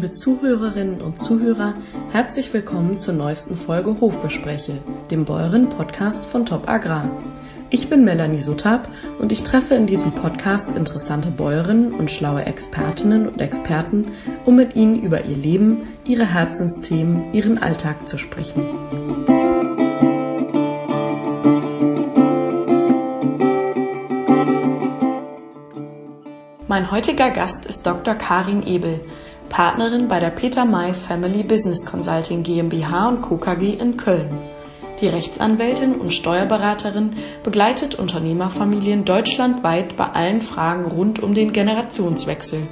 Liebe Zuhörerinnen und Zuhörer, herzlich willkommen zur neuesten Folge Hofgespräche, dem Bäuerin-Podcast von Top Agrar. Ich bin Melanie Suttab und ich treffe in diesem Podcast interessante Bäuerinnen und schlaue Expertinnen und Experten, um mit ihnen über ihr Leben, ihre Herzensthemen, ihren Alltag zu sprechen. Mein heutiger Gast ist Dr. Karin Ebel, Partnerin bei der Peter May Family Business Consulting GmbH und Co. KG in Köln. Die Rechtsanwältin und Steuerberaterin begleitet Unternehmerfamilien deutschlandweit bei allen Fragen rund um den Generationswechsel.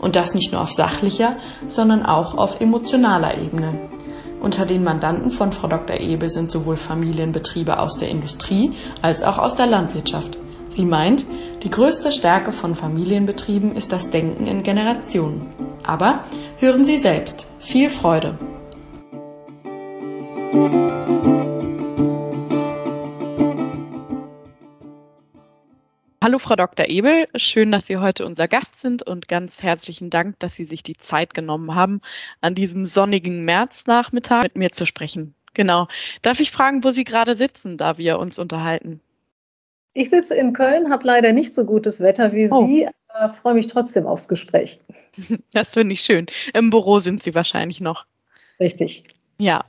Und das nicht nur auf sachlicher, sondern auch auf emotionaler Ebene. Unter den Mandanten von Frau Dr. Ebel sind sowohl Familienbetriebe aus der Industrie als auch aus der Landwirtschaft. Sie meint, die größte Stärke von Familienbetrieben ist das Denken in Generationen. Aber hören Sie selbst. Viel Freude! Hallo Frau Dr. Ebel, schön, dass Sie heute unser Gast sind und ganz herzlichen Dank, dass Sie sich die Zeit genommen haben, an diesem sonnigen Märznachmittag mit mir zu sprechen. Genau. Darf ich fragen, wo Sie gerade sitzen, da wir uns unterhalten? Ich sitze in Köln, habe leider nicht so gutes Wetter wie oh. Sie, aber freue mich trotzdem aufs Gespräch. Das finde ich schön. Im Büro sind Sie wahrscheinlich noch. Richtig. Ja.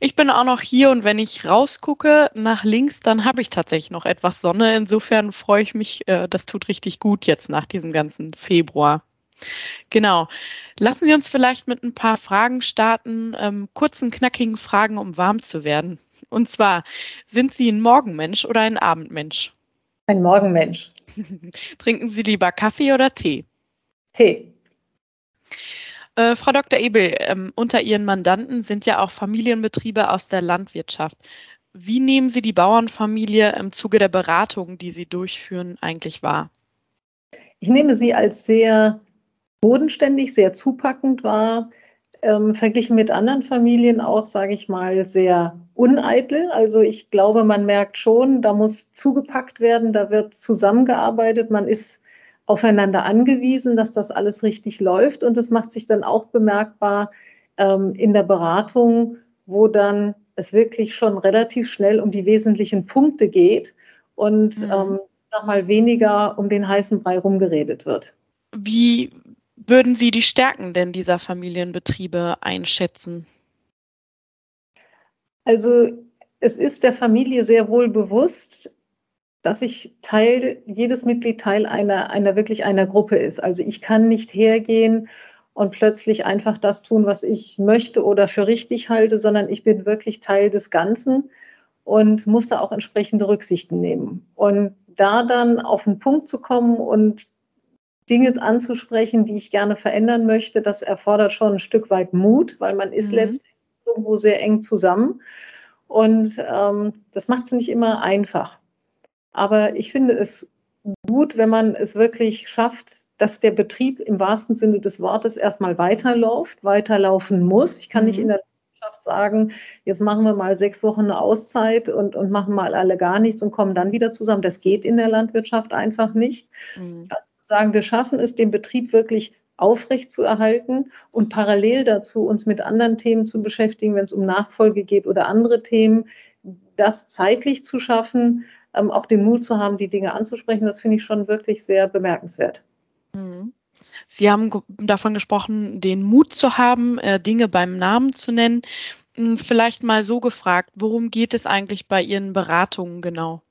Ich bin auch noch hier und wenn ich rausgucke nach links, dann habe ich tatsächlich noch etwas Sonne. Insofern freue ich mich, äh, das tut richtig gut jetzt nach diesem ganzen Februar. Genau. Lassen Sie uns vielleicht mit ein paar Fragen starten, ähm, kurzen, knackigen Fragen, um warm zu werden. Und zwar, sind Sie ein Morgenmensch oder ein Abendmensch? Ein Morgenmensch. Trinken Sie lieber Kaffee oder Tee? Tee. Äh, Frau Dr. Ebel, ähm, unter Ihren Mandanten sind ja auch Familienbetriebe aus der Landwirtschaft. Wie nehmen Sie die Bauernfamilie im Zuge der Beratung, die Sie durchführen, eigentlich wahr? Ich nehme sie als sehr bodenständig, sehr zupackend wahr ähm, verglichen mit anderen Familien auch, sage ich mal, sehr uneitel. Also ich glaube, man merkt schon, da muss zugepackt werden, da wird zusammengearbeitet, man ist aufeinander angewiesen, dass das alles richtig läuft und das macht sich dann auch bemerkbar ähm, in der Beratung, wo dann es wirklich schon relativ schnell um die wesentlichen Punkte geht und mhm. ähm, sag mal weniger um den heißen Brei rumgeredet wird. Wie würden Sie die Stärken denn dieser Familienbetriebe einschätzen? Also es ist der Familie sehr wohl bewusst, dass ich Teil, jedes Mitglied Teil einer, einer wirklich einer Gruppe ist. Also ich kann nicht hergehen und plötzlich einfach das tun, was ich möchte oder für richtig halte, sondern ich bin wirklich Teil des Ganzen und muss da auch entsprechende Rücksichten nehmen. Und da dann auf den Punkt zu kommen und Dinge anzusprechen, die ich gerne verändern möchte, das erfordert schon ein Stück weit Mut, weil man ist mhm. letztlich irgendwo sehr eng zusammen. Und ähm, das macht es nicht immer einfach. Aber ich finde es gut, wenn man es wirklich schafft, dass der Betrieb im wahrsten Sinne des Wortes erstmal weiterläuft, weiterlaufen muss. Ich kann mhm. nicht in der Wirtschaft sagen, jetzt machen wir mal sechs Wochen eine Auszeit und, und machen mal alle gar nichts und kommen dann wieder zusammen. Das geht in der Landwirtschaft einfach nicht. Mhm. Also sagen, wir schaffen es, den Betrieb wirklich aufrecht zu erhalten und parallel dazu uns mit anderen Themen zu beschäftigen, wenn es um Nachfolge geht oder andere Themen, das zeitlich zu schaffen, ähm, auch den Mut zu haben, die Dinge anzusprechen, das finde ich schon wirklich sehr bemerkenswert. Mhm. Sie haben davon gesprochen, den Mut zu haben, äh, Dinge beim Namen zu nennen. Hm, vielleicht mal so gefragt, worum geht es eigentlich bei Ihren Beratungen genau?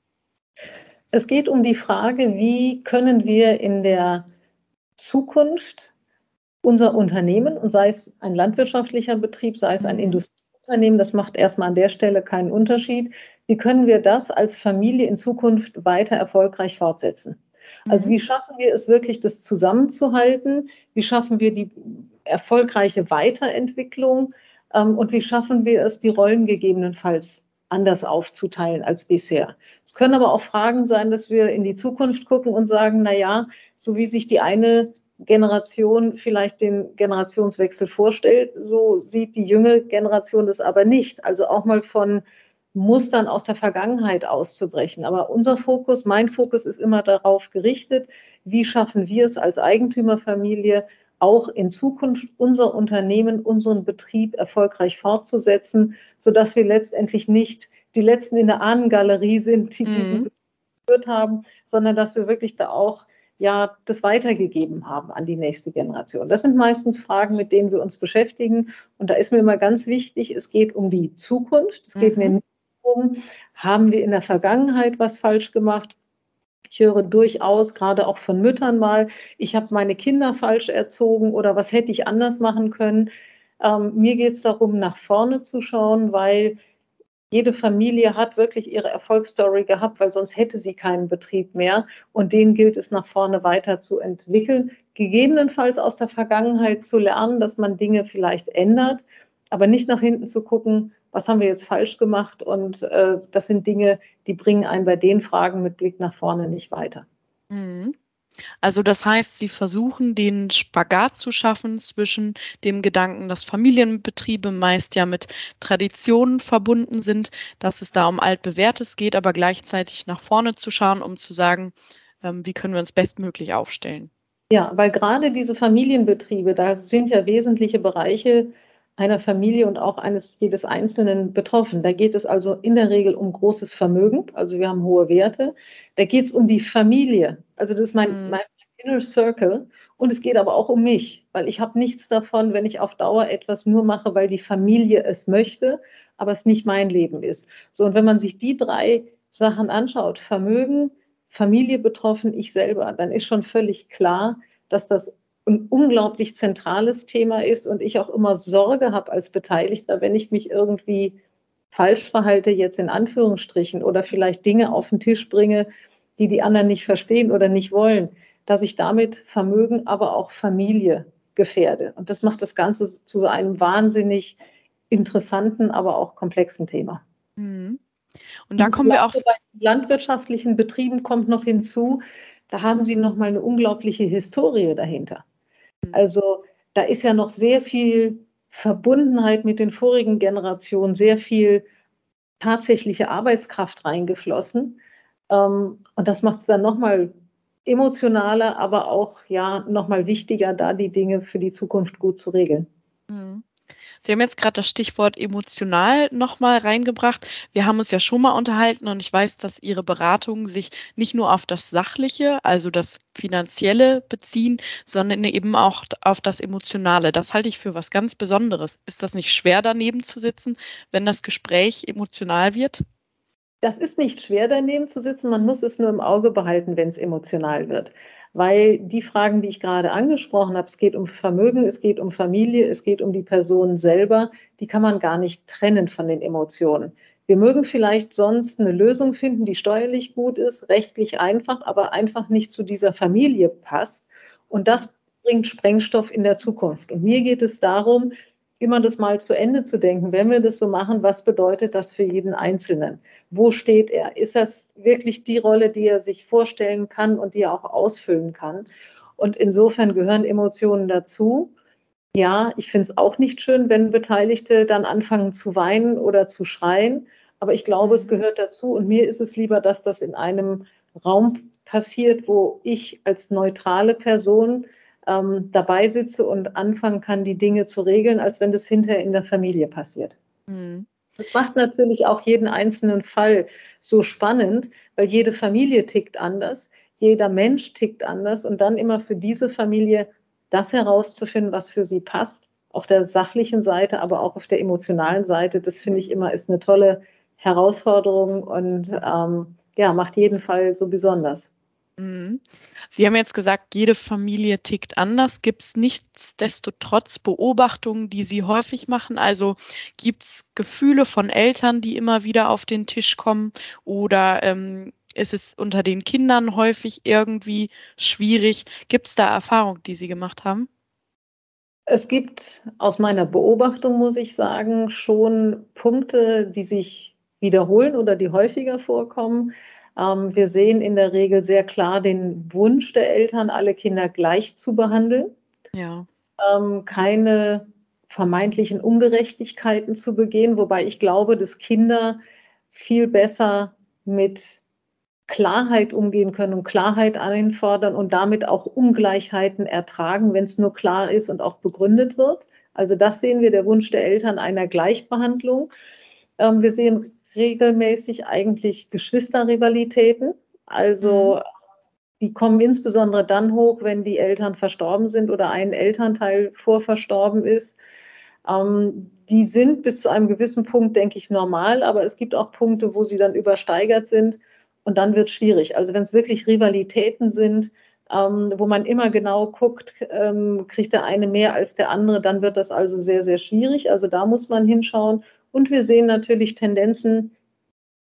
Es geht um die Frage, wie können wir in der Zukunft unser Unternehmen, und sei es ein landwirtschaftlicher Betrieb, sei es ein mhm. Industrieunternehmen, das macht erstmal an der Stelle keinen Unterschied, wie können wir das als Familie in Zukunft weiter erfolgreich fortsetzen? Also mhm. wie schaffen wir es wirklich, das zusammenzuhalten? Wie schaffen wir die erfolgreiche Weiterentwicklung? Ähm, und wie schaffen wir es, die Rollen gegebenenfalls anders aufzuteilen als bisher. Es können aber auch Fragen sein, dass wir in die Zukunft gucken und sagen, na ja, so wie sich die eine Generation vielleicht den Generationswechsel vorstellt, so sieht die junge Generation das aber nicht. Also auch mal von Mustern aus der Vergangenheit auszubrechen. Aber unser Fokus, mein Fokus ist immer darauf gerichtet, wie schaffen wir es als Eigentümerfamilie, auch in Zukunft unser Unternehmen, unseren Betrieb erfolgreich fortzusetzen, sodass wir letztendlich nicht die Letzten in der Ahnengalerie sind, die mhm. diesen geführt haben, sondern dass wir wirklich da auch ja das weitergegeben haben an die nächste Generation. Das sind meistens Fragen, mit denen wir uns beschäftigen. Und da ist mir immer ganz wichtig, es geht um die Zukunft. Es geht mhm. mir nicht darum, haben wir in der Vergangenheit was falsch gemacht? Ich höre durchaus, gerade auch von Müttern mal, ich habe meine Kinder falsch erzogen oder was hätte ich anders machen können. Ähm, mir geht es darum, nach vorne zu schauen, weil jede Familie hat wirklich ihre Erfolgsstory gehabt, weil sonst hätte sie keinen Betrieb mehr. Und den gilt es nach vorne weiter zu entwickeln. Gegebenenfalls aus der Vergangenheit zu lernen, dass man Dinge vielleicht ändert, aber nicht nach hinten zu gucken, was haben wir jetzt falsch gemacht. Und äh, das sind Dinge, die bringen einen bei den Fragen mit Blick nach vorne nicht weiter. Mhm. Also das heißt, sie versuchen den Spagat zu schaffen zwischen dem Gedanken, dass Familienbetriebe meist ja mit Traditionen verbunden sind, dass es da um altbewährtes geht, aber gleichzeitig nach vorne zu schauen, um zu sagen, ähm, wie können wir uns bestmöglich aufstellen. Ja, weil gerade diese Familienbetriebe, da sind ja wesentliche Bereiche einer Familie und auch eines jedes Einzelnen betroffen. Da geht es also in der Regel um großes Vermögen, also wir haben hohe Werte. Da geht es um die Familie, also das ist mein, mhm. mein Inner Circle. Und es geht aber auch um mich, weil ich habe nichts davon, wenn ich auf Dauer etwas nur mache, weil die Familie es möchte, aber es nicht mein Leben ist. So, und wenn man sich die drei Sachen anschaut, Vermögen, Familie betroffen, ich selber, dann ist schon völlig klar, dass das ein unglaublich zentrales Thema ist und ich auch immer Sorge habe als Beteiligter, wenn ich mich irgendwie falsch verhalte, jetzt in Anführungsstrichen, oder vielleicht Dinge auf den Tisch bringe, die die anderen nicht verstehen oder nicht wollen, dass ich damit Vermögen, aber auch Familie gefährde. Und das macht das Ganze zu einem wahnsinnig interessanten, aber auch komplexen Thema. Mhm. Und da kommen wir auch. Bei landwirtschaftlichen Betrieben kommt noch hinzu, da haben sie nochmal eine unglaubliche Historie dahinter. Mhm. Also da ist ja noch sehr viel Verbundenheit mit den vorigen Generationen, sehr viel tatsächliche Arbeitskraft reingeflossen. Ähm, und das macht es dann nochmal emotionaler, aber auch ja nochmal wichtiger, da die Dinge für die Zukunft gut zu regeln. Sie haben jetzt gerade das Stichwort emotional nochmal reingebracht. Wir haben uns ja schon mal unterhalten und ich weiß, dass Ihre Beratungen sich nicht nur auf das Sachliche, also das Finanzielle beziehen, sondern eben auch auf das Emotionale. Das halte ich für was ganz Besonderes. Ist das nicht schwer, daneben zu sitzen, wenn das Gespräch emotional wird? Das ist nicht schwer, daneben zu sitzen. Man muss es nur im Auge behalten, wenn es emotional wird. Weil die Fragen, die ich gerade angesprochen habe, es geht um Vermögen, es geht um Familie, es geht um die Person selber, die kann man gar nicht trennen von den Emotionen. Wir mögen vielleicht sonst eine Lösung finden, die steuerlich gut ist, rechtlich einfach, aber einfach nicht zu dieser Familie passt. Und das bringt Sprengstoff in der Zukunft. Und mir geht es darum, immer das mal zu Ende zu denken, wenn wir das so machen, was bedeutet das für jeden Einzelnen? Wo steht er? Ist das wirklich die Rolle, die er sich vorstellen kann und die er auch ausfüllen kann? Und insofern gehören Emotionen dazu. Ja, ich finde es auch nicht schön, wenn Beteiligte dann anfangen zu weinen oder zu schreien. Aber ich glaube, es gehört dazu. Und mir ist es lieber, dass das in einem Raum passiert, wo ich als neutrale Person ähm, dabei sitze und anfangen kann, die Dinge zu regeln, als wenn das hinterher in der Familie passiert. Mhm. Das macht natürlich auch jeden einzelnen Fall so spannend, weil jede Familie tickt anders, jeder Mensch tickt anders und dann immer für diese Familie das herauszufinden, was für sie passt, auf der sachlichen Seite, aber auch auf der emotionalen Seite, das finde ich immer ist eine tolle Herausforderung und ähm, ja, macht jeden Fall so besonders. Mhm. Sie haben jetzt gesagt, jede Familie tickt anders. Gibt es nichtsdestotrotz Beobachtungen, die Sie häufig machen? Also gibt es Gefühle von Eltern, die immer wieder auf den Tisch kommen? Oder ähm, ist es unter den Kindern häufig irgendwie schwierig? Gibt es da Erfahrungen, die Sie gemacht haben? Es gibt aus meiner Beobachtung, muss ich sagen, schon Punkte, die sich wiederholen oder die häufiger vorkommen. Ähm, wir sehen in der Regel sehr klar den Wunsch der Eltern, alle Kinder gleich zu behandeln. Ja. Ähm, keine vermeintlichen Ungerechtigkeiten zu begehen, wobei ich glaube, dass Kinder viel besser mit Klarheit umgehen können und Klarheit einfordern und damit auch Ungleichheiten ertragen, wenn es nur klar ist und auch begründet wird. Also das sehen wir, der Wunsch der Eltern einer Gleichbehandlung. Ähm, wir sehen regelmäßig eigentlich Geschwisterrivalitäten. Also mhm. die kommen insbesondere dann hoch, wenn die Eltern verstorben sind oder ein Elternteil vorverstorben ist. Ähm, die sind bis zu einem gewissen Punkt, denke ich, normal, aber es gibt auch Punkte, wo sie dann übersteigert sind und dann wird es schwierig. Also wenn es wirklich Rivalitäten sind, ähm, wo man immer genau guckt, ähm, kriegt der eine mehr als der andere, dann wird das also sehr, sehr schwierig. Also da muss man hinschauen. Und wir sehen natürlich Tendenzen,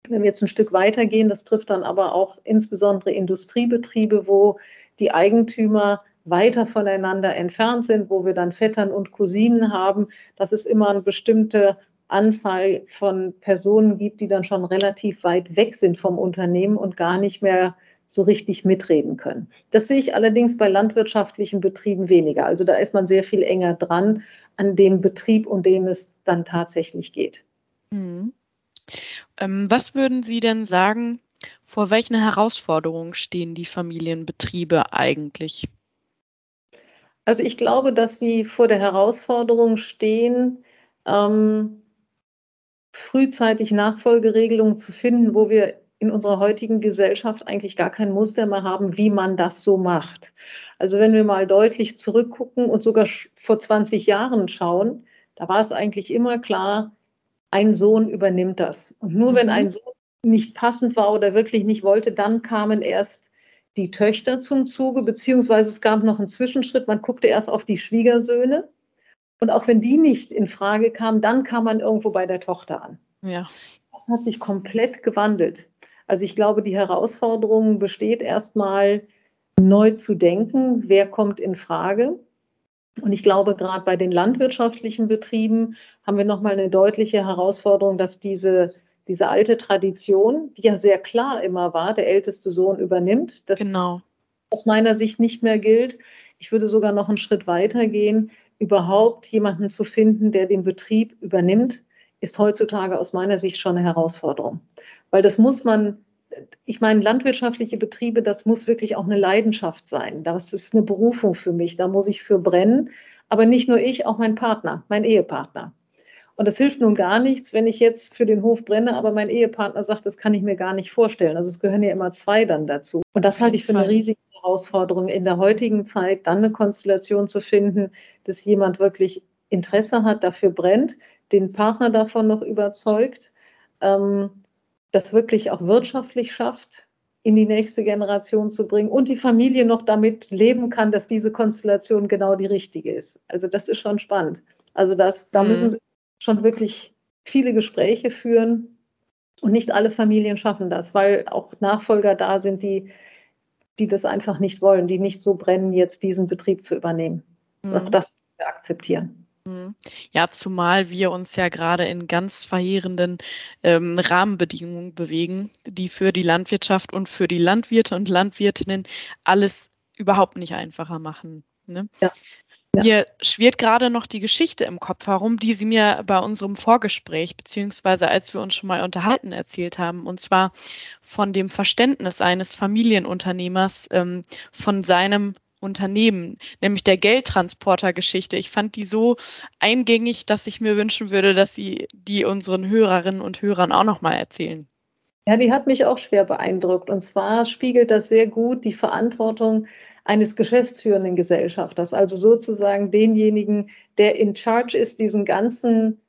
wenn wir jetzt ein Stück weitergehen, das trifft dann aber auch insbesondere Industriebetriebe, wo die Eigentümer weiter voneinander entfernt sind, wo wir dann Vettern und Cousinen haben, dass es immer eine bestimmte Anzahl von Personen gibt, die dann schon relativ weit weg sind vom Unternehmen und gar nicht mehr so richtig mitreden können. Das sehe ich allerdings bei landwirtschaftlichen Betrieben weniger. Also da ist man sehr viel enger dran an dem Betrieb, um den es dann tatsächlich geht. Mhm. Ähm, was würden Sie denn sagen, vor welchen Herausforderungen stehen die Familienbetriebe eigentlich? Also ich glaube, dass sie vor der Herausforderung stehen, ähm, frühzeitig Nachfolgeregelungen zu finden, wo wir in unserer heutigen Gesellschaft eigentlich gar kein Muster mehr haben, wie man das so macht. Also wenn wir mal deutlich zurückgucken und sogar vor 20 Jahren schauen, da war es eigentlich immer klar, ein Sohn übernimmt das. Und nur mhm. wenn ein Sohn nicht passend war oder wirklich nicht wollte, dann kamen erst die Töchter zum Zuge, beziehungsweise es gab noch einen Zwischenschritt. Man guckte erst auf die Schwiegersöhne. Und auch wenn die nicht in Frage kamen, dann kam man irgendwo bei der Tochter an. Ja. Das hat sich komplett gewandelt. Also ich glaube, die Herausforderung besteht erstmal neu zu denken, wer kommt in Frage. Und ich glaube, gerade bei den landwirtschaftlichen Betrieben haben wir nochmal eine deutliche Herausforderung, dass diese, diese alte Tradition, die ja sehr klar immer war, der älteste Sohn übernimmt, das genau. aus meiner Sicht nicht mehr gilt. Ich würde sogar noch einen Schritt weiter gehen. Überhaupt jemanden zu finden, der den Betrieb übernimmt, ist heutzutage aus meiner Sicht schon eine Herausforderung. Weil das muss man, ich meine, landwirtschaftliche Betriebe, das muss wirklich auch eine Leidenschaft sein. Das ist eine Berufung für mich. Da muss ich für brennen. Aber nicht nur ich, auch mein Partner, mein Ehepartner. Und es hilft nun gar nichts, wenn ich jetzt für den Hof brenne, aber mein Ehepartner sagt, das kann ich mir gar nicht vorstellen. Also es gehören ja immer zwei dann dazu. Und das halte ich für eine riesige Herausforderung in der heutigen Zeit, dann eine Konstellation zu finden, dass jemand wirklich Interesse hat, dafür brennt, den Partner davon noch überzeugt. Ähm, das wirklich auch wirtschaftlich schafft, in die nächste Generation zu bringen und die Familie noch damit leben kann, dass diese Konstellation genau die richtige ist. Also das ist schon spannend. Also das, da mhm. müssen Sie schon wirklich viele Gespräche führen und nicht alle Familien schaffen das, weil auch Nachfolger da sind, die, die das einfach nicht wollen, die nicht so brennen, jetzt diesen Betrieb zu übernehmen. Mhm. Auch das wir akzeptieren. Mhm. Ja, zumal wir uns ja gerade in ganz verheerenden ähm, Rahmenbedingungen bewegen, die für die Landwirtschaft und für die Landwirte und Landwirtinnen alles überhaupt nicht einfacher machen. Ne? Ja. Ja. Mir schwirrt gerade noch die Geschichte im Kopf herum, die Sie mir bei unserem Vorgespräch, beziehungsweise als wir uns schon mal unterhalten, erzählt haben. Und zwar von dem Verständnis eines Familienunternehmers ähm, von seinem Unternehmen, nämlich der Geldtransporter-Geschichte. Ich fand die so eingängig, dass ich mir wünschen würde, dass Sie die unseren Hörerinnen und Hörern auch nochmal erzählen. Ja, die hat mich auch schwer beeindruckt. Und zwar spiegelt das sehr gut die Verantwortung eines geschäftsführenden Gesellschafters, also sozusagen denjenigen, der in charge ist, diesen ganzen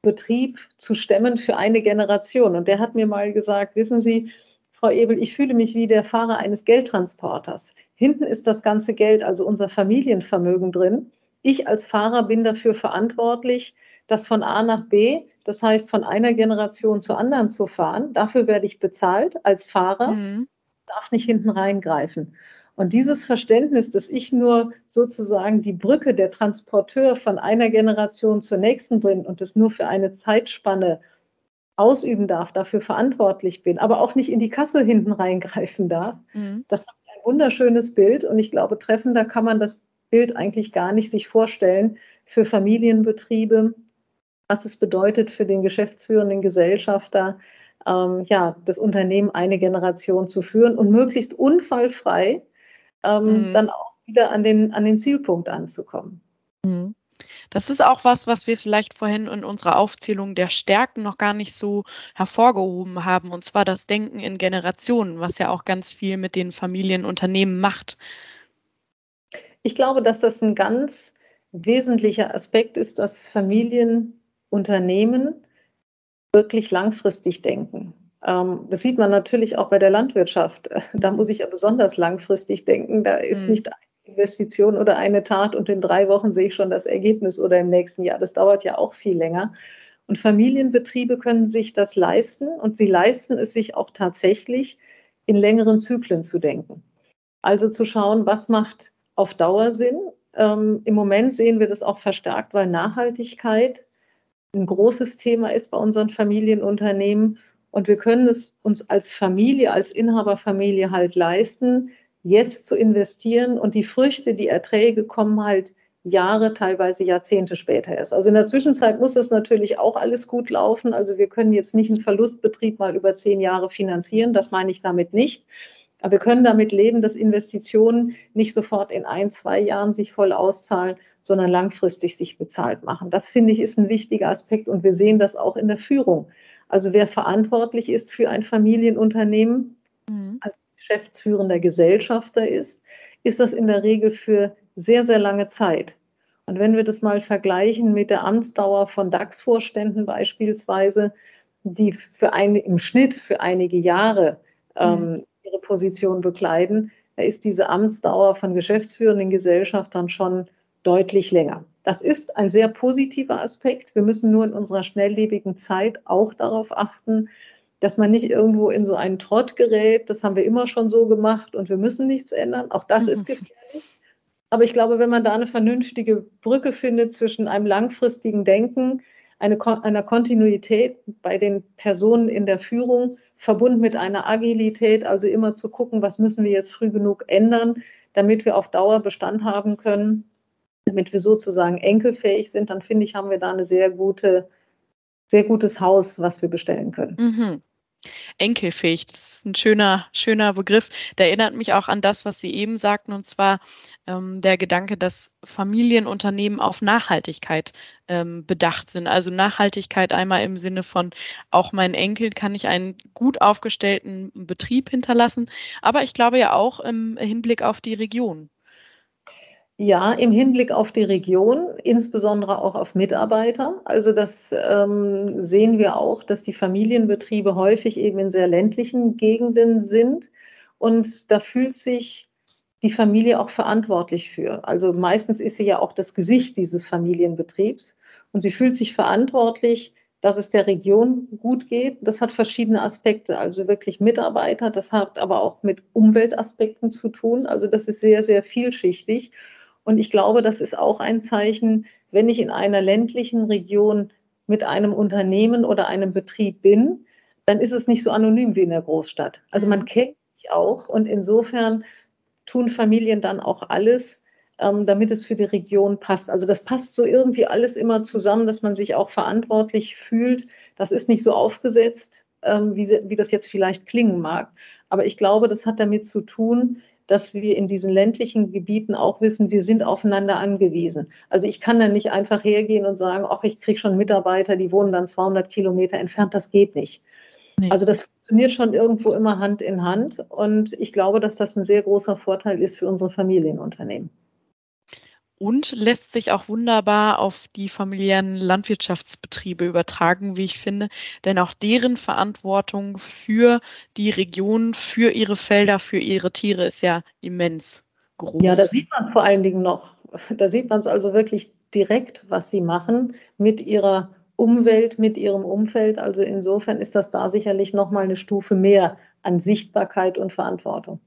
Betrieb zu stemmen für eine Generation. Und der hat mir mal gesagt, wissen Sie, Frau Ebel, ich fühle mich wie der Fahrer eines Geldtransporters. Hinten ist das ganze Geld, also unser Familienvermögen drin. Ich als Fahrer bin dafür verantwortlich, das von A nach B, das heißt von einer Generation zur anderen zu fahren. Dafür werde ich bezahlt als Fahrer, mhm. darf nicht hinten reingreifen. Und dieses Verständnis, dass ich nur sozusagen die Brücke der Transporteur von einer Generation zur nächsten bin und das nur für eine Zeitspanne ausüben darf, dafür verantwortlich bin, aber auch nicht in die Kasse hinten reingreifen darf, mhm. das wunderschönes Bild und ich glaube, treffender kann man das Bild eigentlich gar nicht sich vorstellen für Familienbetriebe, was es bedeutet für den geschäftsführenden Gesellschafter, ähm, ja, das Unternehmen eine Generation zu führen und möglichst unfallfrei ähm, mhm. dann auch wieder an den, an den Zielpunkt anzukommen. Mhm. Das ist auch was, was wir vielleicht vorhin in unserer Aufzählung der Stärken noch gar nicht so hervorgehoben haben, und zwar das Denken in Generationen, was ja auch ganz viel mit den Familienunternehmen macht. Ich glaube, dass das ein ganz wesentlicher Aspekt ist, dass Familienunternehmen wirklich langfristig denken. Ähm, das sieht man natürlich auch bei der Landwirtschaft. Da muss ich ja besonders langfristig denken. Da ist mhm. nicht eine Investition oder eine Tat und in drei Wochen sehe ich schon das Ergebnis oder im nächsten Jahr. Das dauert ja auch viel länger. Und Familienbetriebe können sich das leisten und sie leisten es sich auch tatsächlich, in längeren Zyklen zu denken. Also zu schauen, was macht auf Dauer Sinn. Ähm, Im Moment sehen wir das auch verstärkt, weil Nachhaltigkeit ein großes Thema ist bei unseren Familienunternehmen. Und wir können es uns als Familie, als Inhaberfamilie halt leisten, jetzt zu investieren. Und die Früchte, die Erträge kommen halt Jahre, teilweise Jahrzehnte später erst. Also in der Zwischenzeit muss das natürlich auch alles gut laufen. Also wir können jetzt nicht einen Verlustbetrieb mal über zehn Jahre finanzieren. Das meine ich damit nicht. Aber wir können damit leben, dass Investitionen nicht sofort in ein, zwei Jahren sich voll auszahlen, sondern langfristig sich bezahlt machen. Das finde ich ist ein wichtiger Aspekt und wir sehen das auch in der Führung. Also wer verantwortlich ist für ein Familienunternehmen, mhm. als geschäftsführender Gesellschafter ist, ist das in der Regel für sehr, sehr lange Zeit. Und wenn wir das mal vergleichen mit der Amtsdauer von DAX-Vorständen beispielsweise, die für ein, im Schnitt für einige Jahre ähm, mhm. ihre Position bekleiden, da ist diese Amtsdauer von geschäftsführenden Gesellschaftern schon deutlich länger. Das ist ein sehr positiver Aspekt. Wir müssen nur in unserer schnelllebigen Zeit auch darauf achten, dass man nicht irgendwo in so einen Trott gerät. Das haben wir immer schon so gemacht und wir müssen nichts ändern. Auch das ist gefährlich. Aber ich glaube, wenn man da eine vernünftige Brücke findet zwischen einem langfristigen Denken, eine, einer Kontinuität bei den Personen in der Führung, verbunden mit einer Agilität, also immer zu gucken, was müssen wir jetzt früh genug ändern, damit wir auf Dauer Bestand haben können, damit wir sozusagen enkelfähig sind, dann finde ich, haben wir da eine sehr gute, sehr gutes Haus, was wir bestellen können. Mhm. Enkelfähig, das ist ein schöner, schöner Begriff. Der erinnert mich auch an das, was Sie eben sagten, und zwar ähm, der Gedanke, dass Familienunternehmen auf Nachhaltigkeit ähm, bedacht sind. Also Nachhaltigkeit einmal im Sinne von, auch meinen Enkel kann ich einen gut aufgestellten Betrieb hinterlassen, aber ich glaube ja auch im Hinblick auf die Region. Ja, im Hinblick auf die Region, insbesondere auch auf Mitarbeiter. Also das ähm, sehen wir auch, dass die Familienbetriebe häufig eben in sehr ländlichen Gegenden sind. Und da fühlt sich die Familie auch verantwortlich für. Also meistens ist sie ja auch das Gesicht dieses Familienbetriebs. Und sie fühlt sich verantwortlich, dass es der Region gut geht. Das hat verschiedene Aspekte, also wirklich Mitarbeiter. Das hat aber auch mit Umweltaspekten zu tun. Also das ist sehr, sehr vielschichtig. Und ich glaube, das ist auch ein Zeichen, wenn ich in einer ländlichen Region mit einem Unternehmen oder einem Betrieb bin, dann ist es nicht so anonym wie in der Großstadt. Also man kennt sich auch und insofern tun Familien dann auch alles, ähm, damit es für die Region passt. Also das passt so irgendwie alles immer zusammen, dass man sich auch verantwortlich fühlt. Das ist nicht so aufgesetzt, ähm, wie, wie das jetzt vielleicht klingen mag. Aber ich glaube, das hat damit zu tun, dass wir in diesen ländlichen Gebieten auch wissen, wir sind aufeinander angewiesen. Also ich kann dann nicht einfach hergehen und sagen, ach, ich kriege schon Mitarbeiter, die wohnen dann 200 Kilometer entfernt. Das geht nicht. Nee. Also das funktioniert schon irgendwo immer Hand in Hand. Und ich glaube, dass das ein sehr großer Vorteil ist für unsere Familienunternehmen und lässt sich auch wunderbar auf die familiären Landwirtschaftsbetriebe übertragen, wie ich finde, denn auch deren Verantwortung für die Region, für ihre Felder, für ihre Tiere ist ja immens groß. Ja, da sieht man vor allen Dingen noch, da sieht man es also wirklich direkt, was sie machen mit ihrer Umwelt, mit ihrem Umfeld. Also insofern ist das da sicherlich noch mal eine Stufe mehr an Sichtbarkeit und Verantwortung.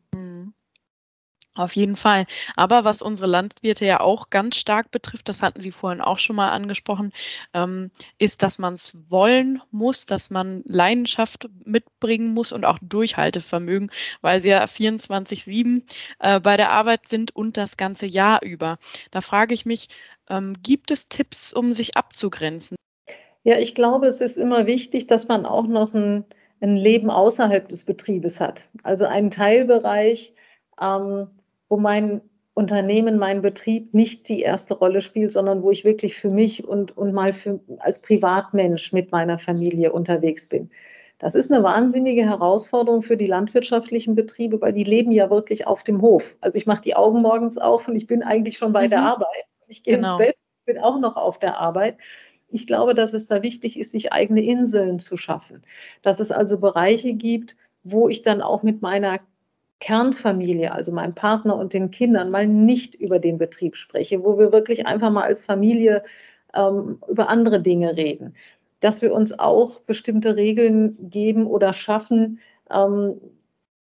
Auf jeden Fall. Aber was unsere Landwirte ja auch ganz stark betrifft, das hatten Sie vorhin auch schon mal angesprochen, ähm, ist, dass man es wollen muss, dass man Leidenschaft mitbringen muss und auch Durchhaltevermögen, weil sie ja 24-7 äh, bei der Arbeit sind und das ganze Jahr über. Da frage ich mich, ähm, gibt es Tipps, um sich abzugrenzen? Ja, ich glaube, es ist immer wichtig, dass man auch noch ein ein Leben außerhalb des Betriebes hat. Also einen Teilbereich, ähm, wo mein Unternehmen, mein Betrieb nicht die erste Rolle spielt, sondern wo ich wirklich für mich und, und mal für, als Privatmensch mit meiner Familie unterwegs bin. Das ist eine wahnsinnige Herausforderung für die landwirtschaftlichen Betriebe, weil die leben ja wirklich auf dem Hof. Also ich mache die Augen morgens auf und ich bin eigentlich schon bei mhm. der Arbeit. Ich gehe genau. ins Bett, bin auch noch auf der Arbeit. Ich glaube, dass es da wichtig ist, sich eigene Inseln zu schaffen. Dass es also Bereiche gibt, wo ich dann auch mit meiner Kernfamilie, also meinem Partner und den Kindern, mal nicht über den Betrieb spreche, wo wir wirklich einfach mal als Familie ähm, über andere Dinge reden. Dass wir uns auch bestimmte Regeln geben oder schaffen, ähm,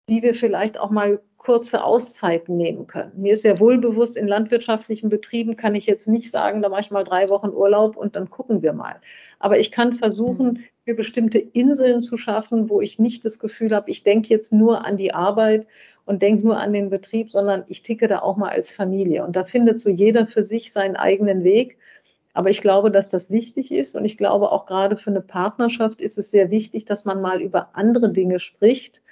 wie wir vielleicht auch mal kurze Auszeiten nehmen können. Mir ist sehr wohl bewusst, in landwirtschaftlichen Betrieben kann ich jetzt nicht sagen, da mache ich mal drei Wochen Urlaub und dann gucken wir mal. Aber ich kann versuchen, mhm. mir bestimmte Inseln zu schaffen, wo ich nicht das Gefühl habe, ich denke jetzt nur an die Arbeit und denke nur an den Betrieb, sondern ich ticke da auch mal als Familie. Und da findet so jeder für sich seinen eigenen Weg. Aber ich glaube, dass das wichtig ist. Und ich glaube auch gerade für eine Partnerschaft ist es sehr wichtig, dass man mal über andere Dinge spricht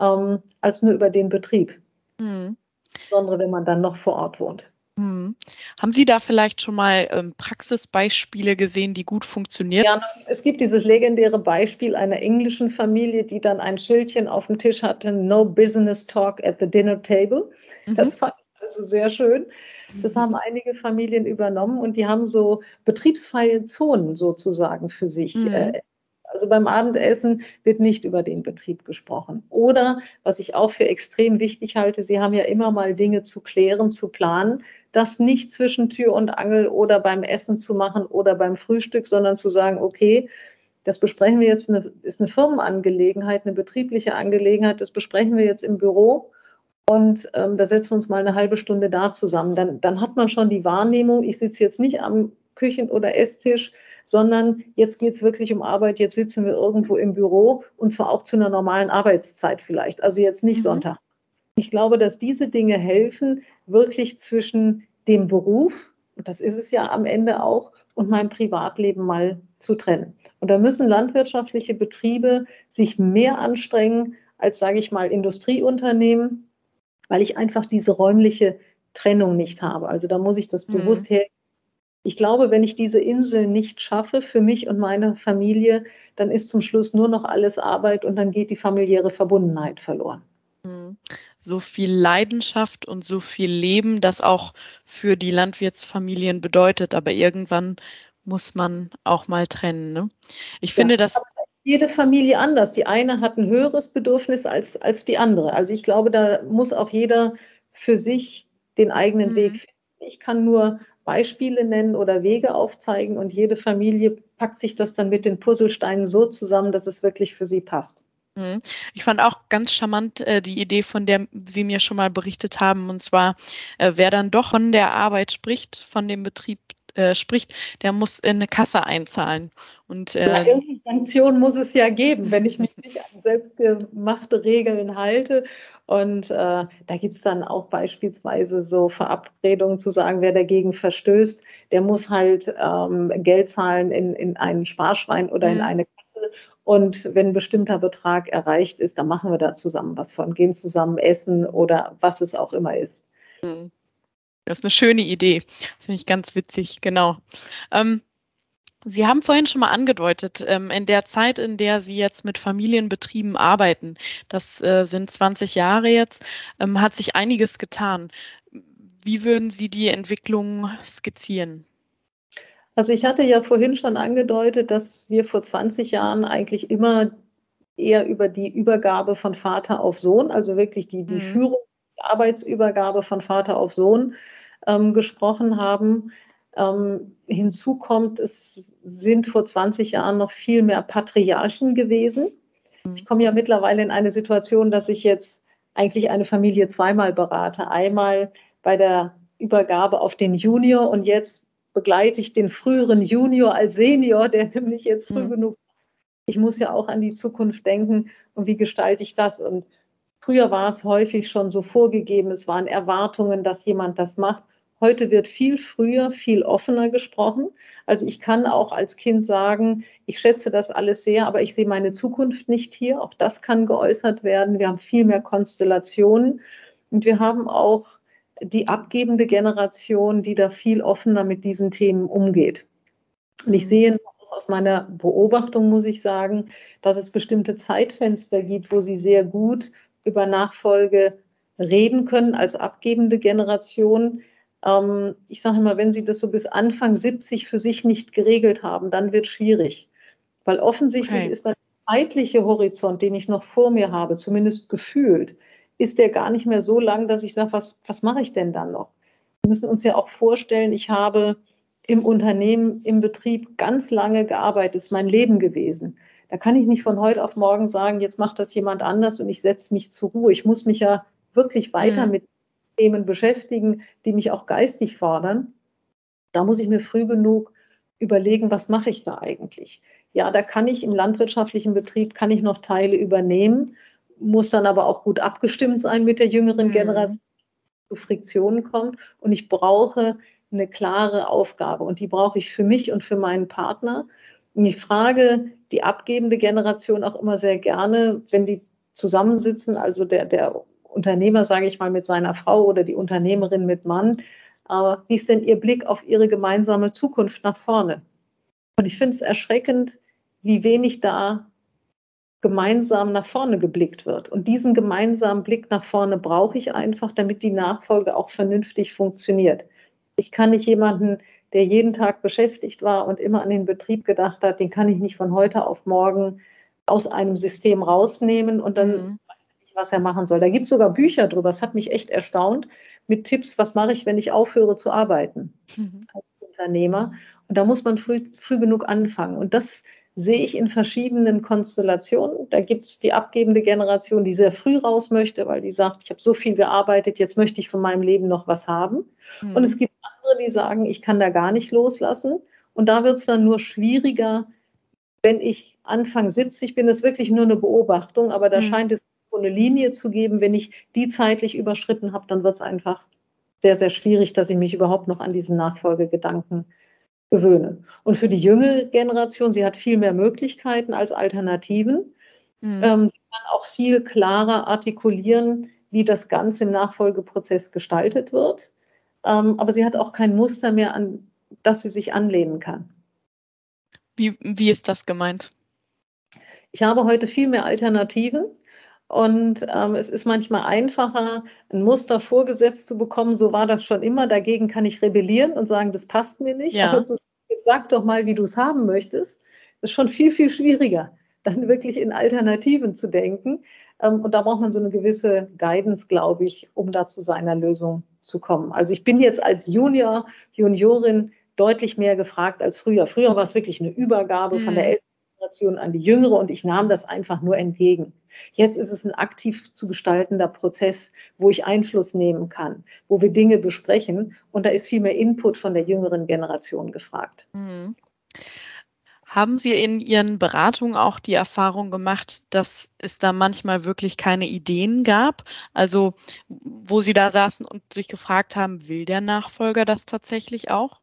ähm, als nur über den Betrieb. Mhm. Insbesondere wenn man dann noch vor Ort wohnt. Mhm. Haben Sie da vielleicht schon mal ähm, Praxisbeispiele gesehen, die gut funktionieren? Ja, es gibt dieses legendäre Beispiel einer englischen Familie, die dann ein Schildchen auf dem Tisch hatte, No Business Talk at the Dinner Table. Mhm. Das fand ich also sehr schön. Das haben einige Familien übernommen und die haben so betriebsfreie Zonen sozusagen für sich mhm. äh, also beim Abendessen wird nicht über den Betrieb gesprochen. Oder, was ich auch für extrem wichtig halte, Sie haben ja immer mal Dinge zu klären, zu planen, das nicht zwischen Tür und Angel oder beim Essen zu machen oder beim Frühstück, sondern zu sagen, okay, das besprechen wir jetzt, eine, ist eine Firmenangelegenheit, eine betriebliche Angelegenheit, das besprechen wir jetzt im Büro und ähm, da setzen wir uns mal eine halbe Stunde da zusammen. Dann, dann hat man schon die Wahrnehmung, ich sitze jetzt nicht am Küchen- oder Esstisch, sondern jetzt geht es wirklich um Arbeit, jetzt sitzen wir irgendwo im Büro und zwar auch zu einer normalen Arbeitszeit vielleicht, also jetzt nicht mhm. Sonntag. Ich glaube, dass diese Dinge helfen, wirklich zwischen dem Beruf, und das ist es ja am Ende auch, und meinem Privatleben mal zu trennen. Und da müssen landwirtschaftliche Betriebe sich mehr anstrengen als, sage ich mal, Industrieunternehmen, weil ich einfach diese räumliche Trennung nicht habe. Also da muss ich das mhm. bewusst her ich glaube, wenn ich diese Insel nicht schaffe für mich und meine Familie, dann ist zum Schluss nur noch alles Arbeit und dann geht die familiäre Verbundenheit verloren. Hm. So viel Leidenschaft und so viel Leben, das auch für die Landwirtsfamilien bedeutet, aber irgendwann muss man auch mal trennen. Ne? Ich finde, ja, dass jede Familie anders. Die eine hat ein höheres Bedürfnis als, als die andere. Also ich glaube, da muss auch jeder für sich den eigenen mhm. Weg finden. Ich kann nur Beispiele nennen oder Wege aufzeigen und jede Familie packt sich das dann mit den Puzzlesteinen so zusammen, dass es wirklich für sie passt. Mhm. Ich fand auch ganz charmant äh, die Idee, von der Sie mir schon mal berichtet haben, und zwar, äh, wer dann doch von der Arbeit spricht, von dem Betrieb äh, spricht, der muss in eine Kasse einzahlen. Und, äh, ja, irgendeine Sanktion muss es ja geben, wenn ich mich nicht an selbstgemachte Regeln halte und äh, da gibt es dann auch beispielsweise so Verabredungen zu sagen, wer dagegen verstößt, der muss halt ähm, Geld zahlen in, in einen Sparschwein oder mhm. in eine Kasse. Und wenn ein bestimmter Betrag erreicht ist, dann machen wir da zusammen was von, gehen zusammen essen oder was es auch immer ist. Mhm. Das ist eine schöne Idee. Finde ich ganz witzig, genau. Ähm, Sie haben vorhin schon mal angedeutet, ähm, in der Zeit, in der Sie jetzt mit Familienbetrieben arbeiten, das äh, sind 20 Jahre jetzt, ähm, hat sich einiges getan. Wie würden Sie die Entwicklung skizzieren? Also ich hatte ja vorhin schon angedeutet, dass wir vor 20 Jahren eigentlich immer eher über die Übergabe von Vater auf Sohn, also wirklich die, die mhm. Führung, die Arbeitsübergabe von Vater auf Sohn ähm, gesprochen haben. Ähm, hinzu kommt, es sind vor 20 Jahren noch viel mehr Patriarchen gewesen. Mhm. Ich komme ja mittlerweile in eine Situation, dass ich jetzt eigentlich eine Familie zweimal berate. Einmal bei der Übergabe auf den Junior und jetzt begleite ich den früheren Junior als Senior, der nämlich jetzt früh mhm. genug. Ich muss ja auch an die Zukunft denken und wie gestalte ich das? Und früher war es häufig schon so vorgegeben, es waren Erwartungen, dass jemand das macht. Heute wird viel früher, viel offener gesprochen. Also ich kann auch als Kind sagen, ich schätze das alles sehr, aber ich sehe meine Zukunft nicht hier. Auch das kann geäußert werden. Wir haben viel mehr Konstellationen und wir haben auch die abgebende Generation, die da viel offener mit diesen Themen umgeht. Und ich mhm. sehe aus meiner Beobachtung, muss ich sagen, dass es bestimmte Zeitfenster gibt, wo sie sehr gut über Nachfolge reden können als abgebende Generation. Ähm, ich sage immer, wenn Sie das so bis Anfang 70 für sich nicht geregelt haben, dann wird es schwierig. Weil offensichtlich okay. ist der zeitliche Horizont, den ich noch vor mir habe, zumindest gefühlt, ist der gar nicht mehr so lang, dass ich sage, was, was mache ich denn dann noch? Wir müssen uns ja auch vorstellen, ich habe im Unternehmen, im Betrieb ganz lange gearbeitet, ist mein Leben gewesen. Da kann ich nicht von heute auf morgen sagen, jetzt macht das jemand anders und ich setze mich zur Ruhe. Ich muss mich ja wirklich weiter mhm. mit Themen beschäftigen, die mich auch geistig fordern. Da muss ich mir früh genug überlegen, was mache ich da eigentlich? Ja, da kann ich im landwirtschaftlichen Betrieb, kann ich noch Teile übernehmen, muss dann aber auch gut abgestimmt sein mit der jüngeren mhm. Generation, zu Friktionen kommt. Und ich brauche eine klare Aufgabe und die brauche ich für mich und für meinen Partner. Und ich frage die abgebende Generation auch immer sehr gerne, wenn die zusammensitzen, also der, der Unternehmer, sage ich mal, mit seiner Frau oder die Unternehmerin mit Mann, äh, wie ist denn ihr Blick auf ihre gemeinsame Zukunft nach vorne? Und ich finde es erschreckend, wie wenig da gemeinsam nach vorne geblickt wird. Und diesen gemeinsamen Blick nach vorne brauche ich einfach, damit die Nachfolge auch vernünftig funktioniert. Ich kann nicht jemanden, der jeden Tag beschäftigt war und immer an den Betrieb gedacht hat, den kann ich nicht von heute auf morgen aus einem System rausnehmen und dann mhm. Was er machen soll. Da gibt es sogar Bücher drüber, das hat mich echt erstaunt, mit Tipps, was mache ich, wenn ich aufhöre zu arbeiten mhm. als Unternehmer. Und da muss man früh, früh genug anfangen. Und das sehe ich in verschiedenen Konstellationen. Da gibt es die abgebende Generation, die sehr früh raus möchte, weil die sagt, ich habe so viel gearbeitet, jetzt möchte ich von meinem Leben noch was haben. Mhm. Und es gibt andere, die sagen, ich kann da gar nicht loslassen. Und da wird es dann nur schwieriger, wenn ich Anfang 70 bin. Das ist wirklich nur eine Beobachtung, aber da mhm. scheint es eine Linie zu geben. Wenn ich die zeitlich überschritten habe, dann wird es einfach sehr, sehr schwierig, dass ich mich überhaupt noch an diesen Nachfolgegedanken gewöhne. Und für die junge Generation, sie hat viel mehr Möglichkeiten als Alternativen. Mhm. Ähm, sie kann auch viel klarer artikulieren, wie das Ganze im Nachfolgeprozess gestaltet wird ähm, aber sie hat auch kein Muster mehr, an das sie sich anlehnen kann. Wie, wie ist das gemeint? Ich habe heute viel mehr Alternativen. Und ähm, es ist manchmal einfacher, ein Muster vorgesetzt zu bekommen. So war das schon immer. Dagegen kann ich rebellieren und sagen, das passt mir nicht. Ja. Aber so, jetzt sag doch mal, wie du es haben möchtest. Das ist schon viel, viel schwieriger, dann wirklich in Alternativen zu denken. Ähm, und da braucht man so eine gewisse Guidance, glaube ich, um da zu seiner Lösung zu kommen. Also ich bin jetzt als Junior, Juniorin deutlich mehr gefragt als früher. Früher war es wirklich eine Übergabe mhm. von der mhm. Generation an die jüngere und ich nahm das einfach nur entgegen. Jetzt ist es ein aktiv zu gestaltender Prozess, wo ich Einfluss nehmen kann, wo wir Dinge besprechen und da ist viel mehr Input von der jüngeren Generation gefragt. Mhm. Haben Sie in Ihren Beratungen auch die Erfahrung gemacht, dass es da manchmal wirklich keine Ideen gab? Also, wo Sie da saßen und sich gefragt haben, will der Nachfolger das tatsächlich auch?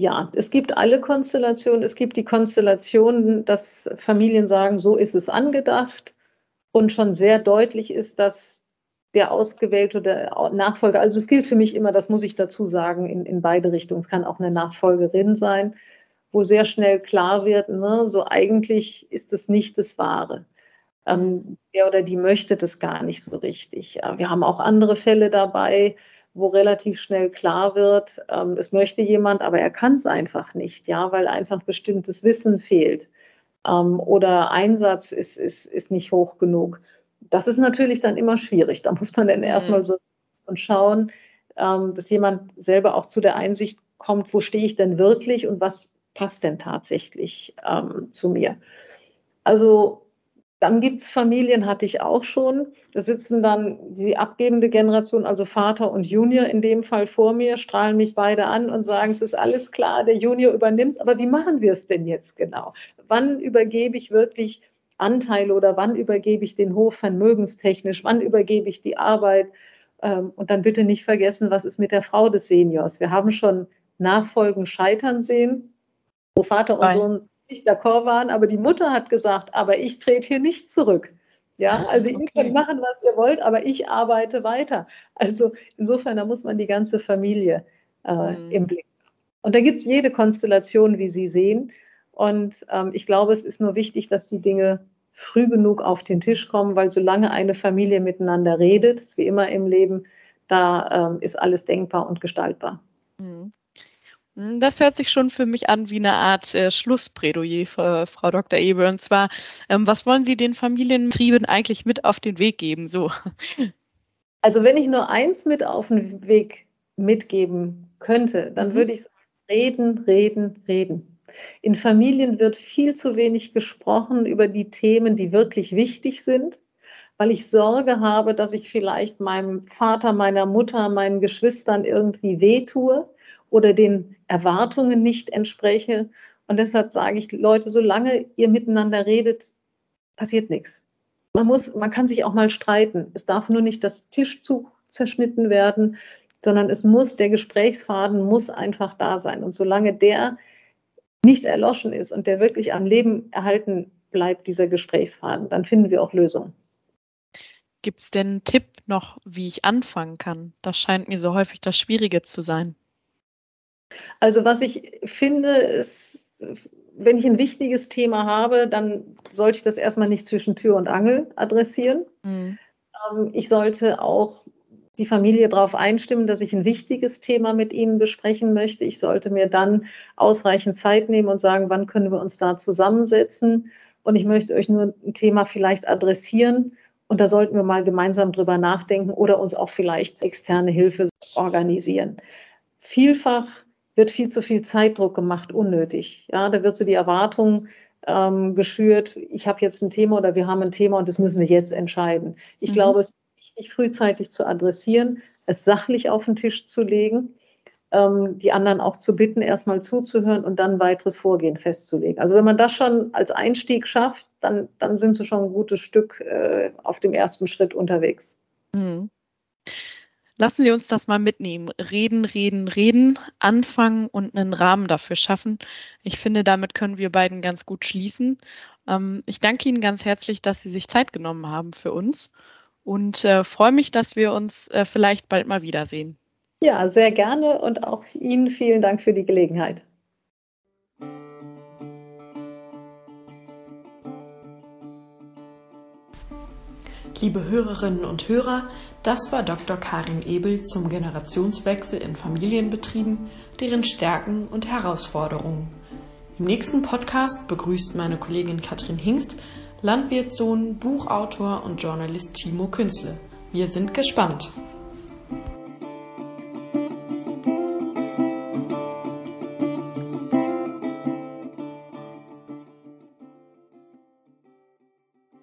Ja, es gibt alle Konstellationen. Es gibt die Konstellation, dass Familien sagen, so ist es angedacht und schon sehr deutlich ist, dass der ausgewählte oder Nachfolger, also es gilt für mich immer, das muss ich dazu sagen, in, in beide Richtungen. Es kann auch eine Nachfolgerin sein wo sehr schnell klar wird, ne, so eigentlich ist es nicht das Wahre. Ähm, der oder die möchte das gar nicht so richtig. Wir haben auch andere Fälle dabei, wo relativ schnell klar wird, ähm, es möchte jemand, aber er kann es einfach nicht, ja, weil einfach bestimmtes Wissen fehlt ähm, oder Einsatz ist, ist, ist nicht hoch genug. Das ist natürlich dann immer schwierig. Da muss man dann mhm. erstmal so und schauen, ähm, dass jemand selber auch zu der Einsicht kommt, wo stehe ich denn wirklich und was passt denn tatsächlich ähm, zu mir? Also dann gibt es Familien, hatte ich auch schon. Da sitzen dann die abgebende Generation, also Vater und Junior in dem Fall vor mir, strahlen mich beide an und sagen, es ist alles klar, der Junior übernimmt es, aber wie machen wir es denn jetzt genau? Wann übergebe ich wirklich Anteile oder wann übergebe ich den Hof vermögenstechnisch? Wann übergebe ich die Arbeit? Ähm, und dann bitte nicht vergessen, was ist mit der Frau des Seniors? Wir haben schon Nachfolgen scheitern sehen, wo Vater und Nein. Sohn nicht d'accord waren, aber die Mutter hat gesagt, aber ich trete hier nicht zurück. Ja, also okay. ihr könnt machen, was ihr wollt, aber ich arbeite weiter. Also insofern, da muss man die ganze Familie äh, mhm. im Blick haben. Und da gibt es jede Konstellation, wie Sie sehen. Und ähm, ich glaube, es ist nur wichtig, dass die Dinge früh genug auf den Tisch kommen, weil solange eine Familie miteinander redet, ist wie immer im Leben, da ähm, ist alles denkbar und gestaltbar. Hm, das hört sich schon für mich an wie eine Art äh, Schlussplädoyer, für, Frau Dr. Ebel. Und zwar, ähm, was wollen Sie den Familienbetrieben eigentlich mit auf den Weg geben? So. Also wenn ich nur eins mit auf den Weg mitgeben könnte, dann mhm. würde ich sagen, reden, reden, reden. In Familien wird viel zu wenig gesprochen über die Themen, die wirklich wichtig sind, weil ich Sorge habe, dass ich vielleicht meinem Vater, meiner Mutter, meinen Geschwistern irgendwie wehtue oder den Erwartungen nicht entspreche. Und deshalb sage ich, Leute, solange ihr miteinander redet, passiert nichts. Man muss, man kann sich auch mal streiten. Es darf nur nicht das Tischzug zerschnitten werden, sondern es muss, der Gesprächsfaden muss einfach da sein. Und solange der nicht erloschen ist und der wirklich am Leben erhalten bleibt, dieser Gesprächsfaden, dann finden wir auch Lösungen. Gibt es denn einen Tipp noch, wie ich anfangen kann? Das scheint mir so häufig das Schwierige zu sein. Also was ich finde, ist, wenn ich ein wichtiges Thema habe, dann sollte ich das erstmal nicht zwischen Tür und Angel adressieren. Mhm. Ähm, ich sollte auch die Familie darauf einstimmen, dass ich ein wichtiges Thema mit ihnen besprechen möchte. Ich sollte mir dann ausreichend Zeit nehmen und sagen, wann können wir uns da zusammensetzen. Und ich möchte euch nur ein Thema vielleicht adressieren. Und da sollten wir mal gemeinsam drüber nachdenken oder uns auch vielleicht externe Hilfe organisieren. Vielfach wird viel zu viel Zeitdruck gemacht, unnötig. Ja, da wird so die Erwartung ähm, geschürt, ich habe jetzt ein Thema oder wir haben ein Thema und das müssen wir jetzt entscheiden. Ich mhm. glaube, es ist wichtig, frühzeitig zu adressieren, es sachlich auf den Tisch zu legen, ähm, die anderen auch zu bitten, erstmal zuzuhören und dann weiteres Vorgehen festzulegen. Also wenn man das schon als Einstieg schafft, dann, dann sind sie schon ein gutes Stück äh, auf dem ersten Schritt unterwegs. Mhm. Lassen Sie uns das mal mitnehmen. Reden, reden, reden, anfangen und einen Rahmen dafür schaffen. Ich finde, damit können wir beiden ganz gut schließen. Ähm, ich danke Ihnen ganz herzlich, dass Sie sich Zeit genommen haben für uns und äh, freue mich, dass wir uns äh, vielleicht bald mal wiedersehen. Ja, sehr gerne und auch Ihnen vielen Dank für die Gelegenheit. Liebe Hörerinnen und Hörer, das war Dr. Karin Ebel zum Generationswechsel in Familienbetrieben, deren Stärken und Herausforderungen. Im nächsten Podcast begrüßt meine Kollegin Katrin Hingst Landwirtssohn, Buchautor und Journalist Timo Künzle. Wir sind gespannt.